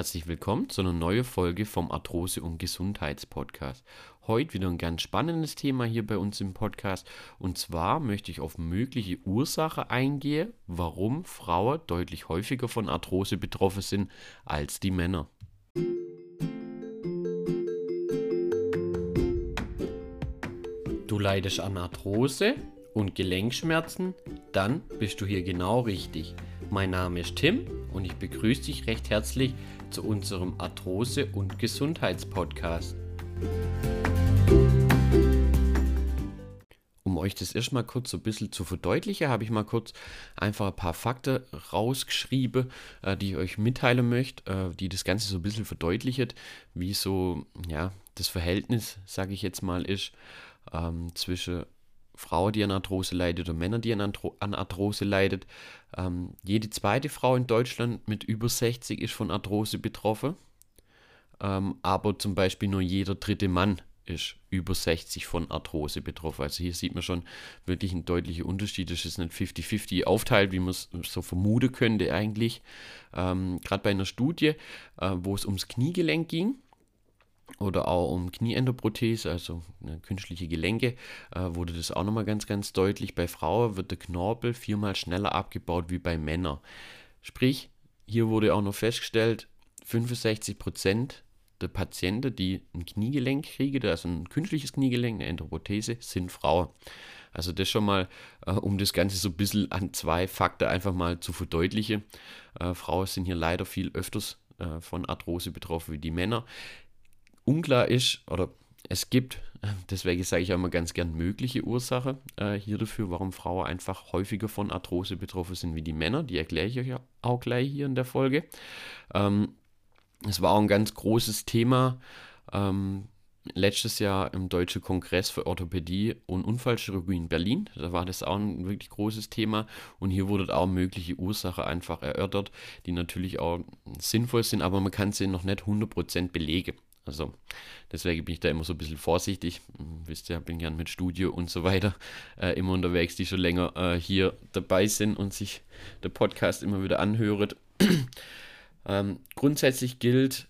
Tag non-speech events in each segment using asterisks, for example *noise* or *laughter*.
Herzlich willkommen zu einer neuen Folge vom Arthrose- und Gesundheitspodcast. Heute wieder ein ganz spannendes Thema hier bei uns im Podcast. Und zwar möchte ich auf mögliche Ursachen eingehen, warum Frauen deutlich häufiger von Arthrose betroffen sind als die Männer. Du leidest an Arthrose und Gelenkschmerzen? Dann bist du hier genau richtig. Mein Name ist Tim und ich begrüße dich recht herzlich zu unserem Arthrose- und Gesundheitspodcast. Um euch das erstmal kurz so ein bisschen zu verdeutlichen, habe ich mal kurz einfach ein paar Fakten rausgeschrieben, äh, die ich euch mitteilen möchte, äh, die das Ganze so ein bisschen verdeutlichen, wie so ja, das Verhältnis, sage ich jetzt mal, ist ähm, zwischen Frau, die an Arthrose leidet oder Männer, die an, Arthrose leidet. Ähm, jede zweite Frau in Deutschland mit über 60 ist von Arthrose betroffen. Ähm, aber zum Beispiel nur jeder dritte Mann ist über 60 von Arthrose betroffen. Also hier sieht man schon wirklich einen deutlichen Unterschied. Das ist nicht 50-50 aufteilt, wie man es so vermuten könnte eigentlich. Ähm, Gerade bei einer Studie, äh, wo es ums Kniegelenk ging, oder auch um Knieendoprothese, also künstliche Gelenke, äh, wurde das auch nochmal ganz, ganz deutlich. Bei Frauen wird der Knorpel viermal schneller abgebaut wie bei Männern. Sprich, hier wurde auch noch festgestellt, 65% der Patienten, die ein Kniegelenk kriegen, also ein künstliches Kniegelenk, eine Endoprothese, sind Frauen. Also das schon mal, äh, um das Ganze so ein bisschen an zwei Fakten einfach mal zu verdeutlichen. Äh, Frauen sind hier leider viel öfters äh, von Arthrose betroffen wie die Männer unklar ist, oder es gibt, *laughs* deswegen sage ich auch immer ganz gern mögliche Ursache äh, hier dafür, warum Frauen einfach häufiger von Arthrose betroffen sind wie die Männer. Die erkläre ich euch auch gleich hier in der Folge. Ähm, es war auch ein ganz großes Thema ähm, letztes Jahr im Deutschen Kongress für Orthopädie und Unfallchirurgie in Berlin. Da war das auch ein wirklich großes Thema und hier wurde auch mögliche Ursache einfach erörtert, die natürlich auch sinnvoll sind, aber man kann sie noch nicht 100% belegen. Also deswegen bin ich da immer so ein bisschen vorsichtig. Hm, wisst ihr, bin gern mit Studio und so weiter äh, immer unterwegs, die schon länger äh, hier dabei sind und sich der Podcast immer wieder anhören. *clears throat* ähm, grundsätzlich gilt,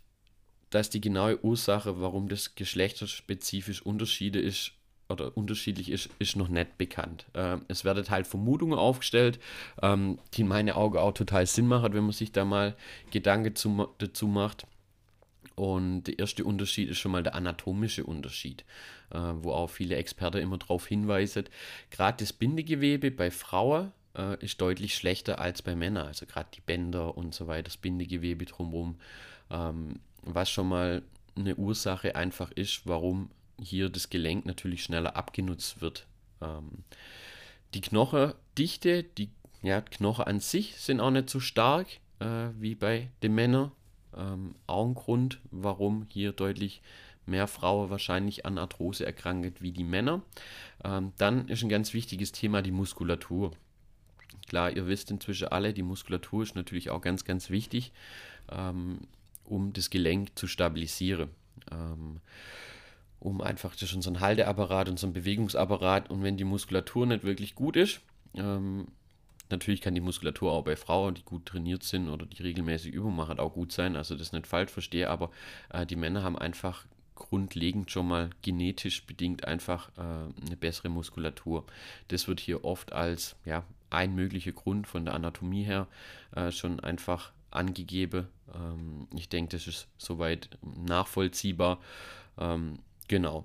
dass die genaue Ursache, warum das geschlechterspezifisch Unterschiede ist oder unterschiedlich ist, ist noch nicht bekannt. Ähm, es werden halt Vermutungen aufgestellt, ähm, die in meinen Augen auch total Sinn machen, wenn man sich da mal Gedanken zu, dazu macht. Und der erste Unterschied ist schon mal der anatomische Unterschied, äh, wo auch viele Experten immer darauf hinweisen. Gerade das Bindegewebe bei Frauen äh, ist deutlich schlechter als bei Männern. Also gerade die Bänder und so weiter, das Bindegewebe drumherum. Ähm, was schon mal eine Ursache einfach ist, warum hier das Gelenk natürlich schneller abgenutzt wird. Ähm, die Knochendichte, die ja, Knochen an sich sind auch nicht so stark äh, wie bei den Männern. Ähm, auch ein Grund, warum hier deutlich mehr Frauen wahrscheinlich an Arthrose erkrankt wie die Männer. Ähm, dann ist ein ganz wichtiges Thema die Muskulatur. Klar, ihr wisst inzwischen alle, die Muskulatur ist natürlich auch ganz, ganz wichtig, ähm, um das Gelenk zu stabilisieren. Ähm, um einfach, das so ein Halteapparat ein Bewegungsapparat. Und wenn die Muskulatur nicht wirklich gut ist, ähm, Natürlich kann die Muskulatur auch bei Frauen, die gut trainiert sind oder die regelmäßig Übungen machen, auch gut sein. Also das nicht falsch verstehe, aber äh, die Männer haben einfach grundlegend schon mal genetisch bedingt einfach äh, eine bessere Muskulatur. Das wird hier oft als ja, ein möglicher Grund von der Anatomie her äh, schon einfach angegeben. Ähm, ich denke, das ist soweit nachvollziehbar. Ähm, genau.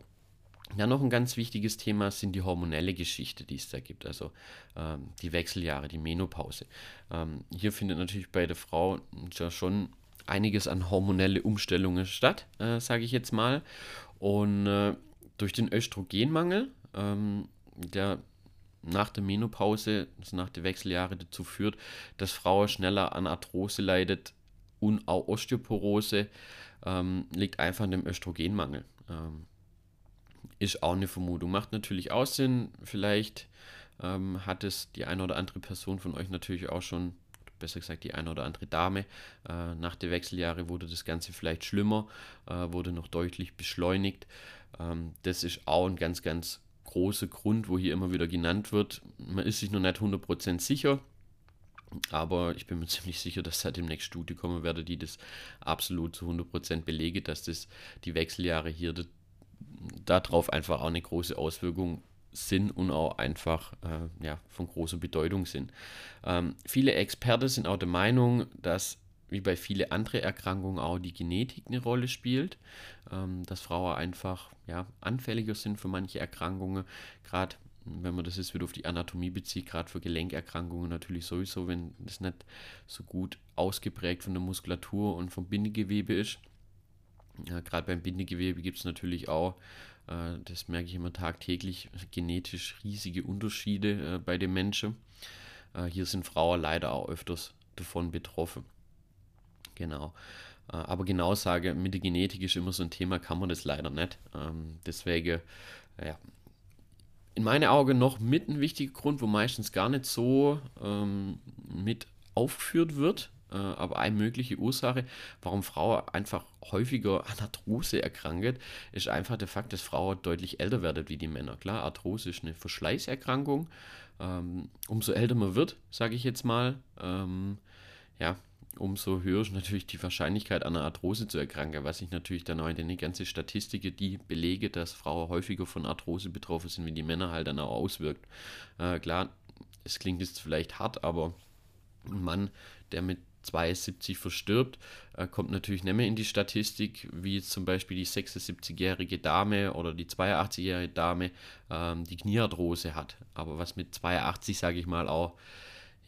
Ja, noch ein ganz wichtiges Thema sind die hormonelle Geschichte, die es da gibt, also ähm, die Wechseljahre, die Menopause. Ähm, hier findet natürlich bei der Frau ja schon einiges an hormonelle Umstellungen statt, äh, sage ich jetzt mal. Und äh, durch den Östrogenmangel, ähm, der nach der Menopause, also nach der Wechseljahre dazu führt, dass Frauen schneller an Arthrose leidet und auch Osteoporose, ähm, liegt einfach an dem Östrogenmangel. Ähm, ist auch eine Vermutung. Macht natürlich auch Sinn. Vielleicht ähm, hat es die eine oder andere Person von euch natürlich auch schon, besser gesagt die eine oder andere Dame, äh, nach der Wechseljahre wurde das Ganze vielleicht schlimmer, äh, wurde noch deutlich beschleunigt. Ähm, das ist auch ein ganz, ganz großer Grund, wo hier immer wieder genannt wird. Man ist sich noch nicht 100% sicher. Aber ich bin mir *laughs* ziemlich sicher, dass da demnächst Studie kommen werde, die das absolut zu 100% belege, dass das die Wechseljahre hier darauf einfach auch eine große Auswirkung sind und auch einfach äh, ja, von großer Bedeutung sind. Ähm, viele Experten sind auch der Meinung, dass wie bei vielen anderen Erkrankungen auch die Genetik eine Rolle spielt, ähm, dass Frauen einfach ja, anfälliger sind für manche Erkrankungen, gerade wenn man das jetzt wieder auf die Anatomie bezieht, gerade für Gelenkerkrankungen natürlich sowieso, wenn das nicht so gut ausgeprägt von der Muskulatur und vom Bindegewebe ist. Ja, gerade beim Bindegewebe gibt es natürlich auch, äh, das merke ich immer tagtäglich, genetisch riesige Unterschiede äh, bei den Menschen. Äh, hier sind Frauen leider auch öfters davon betroffen. Genau. Äh, aber genau sage, mit der Genetik ist immer so ein Thema, kann man das leider nicht. Ähm, deswegen, ja, in meinen Augen noch mit ein wichtiger Grund, wo meistens gar nicht so ähm, mit aufgeführt wird, aber eine mögliche Ursache, warum Frauen einfach häufiger *laughs* an Arthrose erkrankt, ist einfach der Fakt, dass Frauen deutlich älter werden wie die Männer. Klar, Arthrose ist eine Verschleißerkrankung. Ähm, umso älter man wird, sage ich jetzt mal, ähm, ja, umso höher ist natürlich die Wahrscheinlichkeit, an einer Arthrose zu erkranken, was sich natürlich dann auch in den ganzen Statistiken, die belege, dass Frauen häufiger von Arthrose betroffen sind, wie die Männer halt dann auch auswirkt. Äh, klar, es klingt jetzt vielleicht hart, aber ein Mann, der mit 72 verstirbt, äh, kommt natürlich nicht mehr in die Statistik, wie zum Beispiel die 76-jährige Dame oder die 82-jährige Dame ähm, die Kniearthrose hat. Aber was mit 82, sage ich mal, auch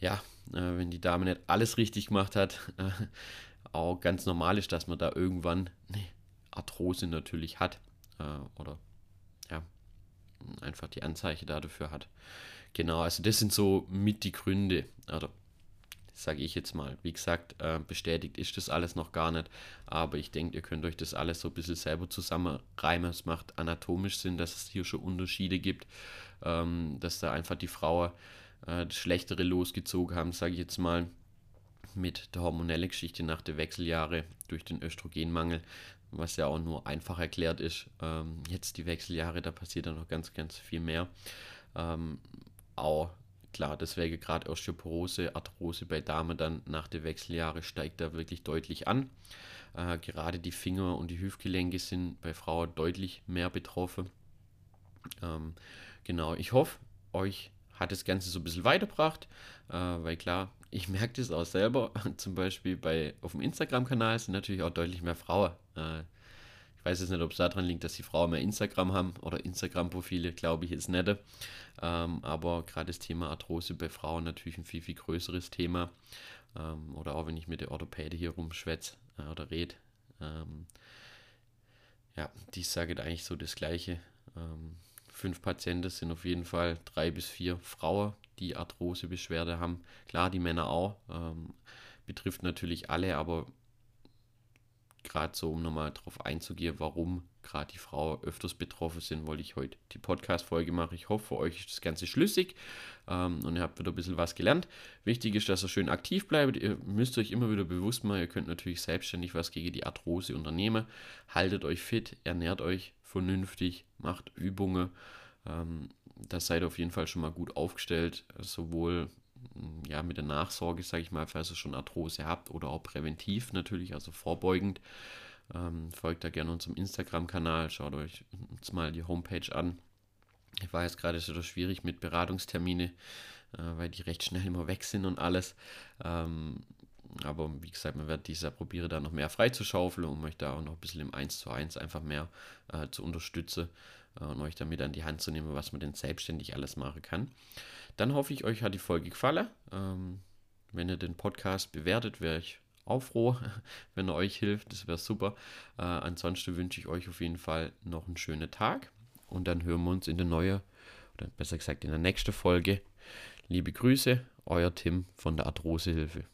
ja, äh, wenn die Dame nicht alles richtig gemacht hat, äh, *laughs* auch ganz normal ist, dass man da irgendwann eine Arthrose natürlich hat. Äh, oder ja, einfach die Anzeichen dafür hat. Genau, also das sind so mit die Gründe, oder sage ich jetzt mal. Wie gesagt, äh, bestätigt ist das alles noch gar nicht, aber ich denke, ihr könnt euch das alles so ein bisschen selber zusammenreimen. Es macht anatomisch Sinn, dass es hier schon Unterschiede gibt, ähm, dass da einfach die Frau äh, das Schlechtere losgezogen haben, sage ich jetzt mal, mit der hormonellen Geschichte nach der Wechseljahre durch den Östrogenmangel, was ja auch nur einfach erklärt ist. Ähm, jetzt die Wechseljahre, da passiert dann noch ganz, ganz viel mehr. Ähm, auch klar, deswegen gerade Osteoporose, Arthrose bei Damen dann nach der Wechseljahre steigt da wirklich deutlich an. Äh, gerade die Finger und die Hüftgelenke sind bei Frauen deutlich mehr betroffen. Ähm, genau, ich hoffe, euch hat das Ganze so ein bisschen weitergebracht, äh, weil klar, ich merke das auch selber. *laughs* Zum Beispiel bei, auf dem Instagram-Kanal sind natürlich auch deutlich mehr Frauen. Äh, weiß jetzt nicht, ob es daran liegt, dass die Frauen mehr Instagram haben oder Instagram-Profile, glaube ich, ist nett. Ähm, aber gerade das Thema Arthrose bei Frauen natürlich ein viel, viel größeres Thema. Ähm, oder auch wenn ich mit der Orthopäde hier rumschwätze äh, oder rede. Ähm, ja, die sagen eigentlich so das Gleiche. Ähm, fünf Patienten sind auf jeden Fall drei bis vier Frauen, die Arthrosebeschwerde haben. Klar, die Männer auch. Ähm, betrifft natürlich alle, aber gerade so, um nochmal darauf einzugehen, warum gerade die Frauen öfters betroffen sind, wollte ich heute die Podcast-Folge machen. Ich hoffe, für euch ist das Ganze schlüssig ähm, und ihr habt wieder ein bisschen was gelernt. Wichtig ist, dass ihr schön aktiv bleibt. Ihr müsst euch immer wieder bewusst machen, ihr könnt natürlich selbstständig was gegen die Arthrose unternehmen. Haltet euch fit, ernährt euch vernünftig, macht Übungen. Ähm, da seid ihr auf jeden Fall schon mal gut aufgestellt, sowohl ja, mit der Nachsorge, sage ich mal, falls ihr schon Arthrose habt oder auch präventiv natürlich, also vorbeugend. Ähm, folgt da gerne unserem Instagram-Kanal, schaut euch jetzt mal die Homepage an. Ich war jetzt gerade so schwierig mit Beratungstermine, äh, weil die recht schnell immer weg sind und alles. Ähm, aber wie gesagt, man wird dieser probiere da noch mehr freizuschaufeln, um euch da auch noch ein bisschen im 1 zu 1 einfach mehr äh, zu unterstützen und euch damit an die Hand zu nehmen, was man denn selbstständig alles machen kann. Dann hoffe ich, euch hat die Folge gefallen. Ähm, wenn ihr den Podcast bewertet, wäre ich auch froh, *laughs* wenn er euch hilft. Das wäre super. Äh, ansonsten wünsche ich euch auf jeden Fall noch einen schönen Tag und dann hören wir uns in der neuen, oder besser gesagt in der nächsten Folge. Liebe Grüße, euer Tim von der Arthrosehilfe.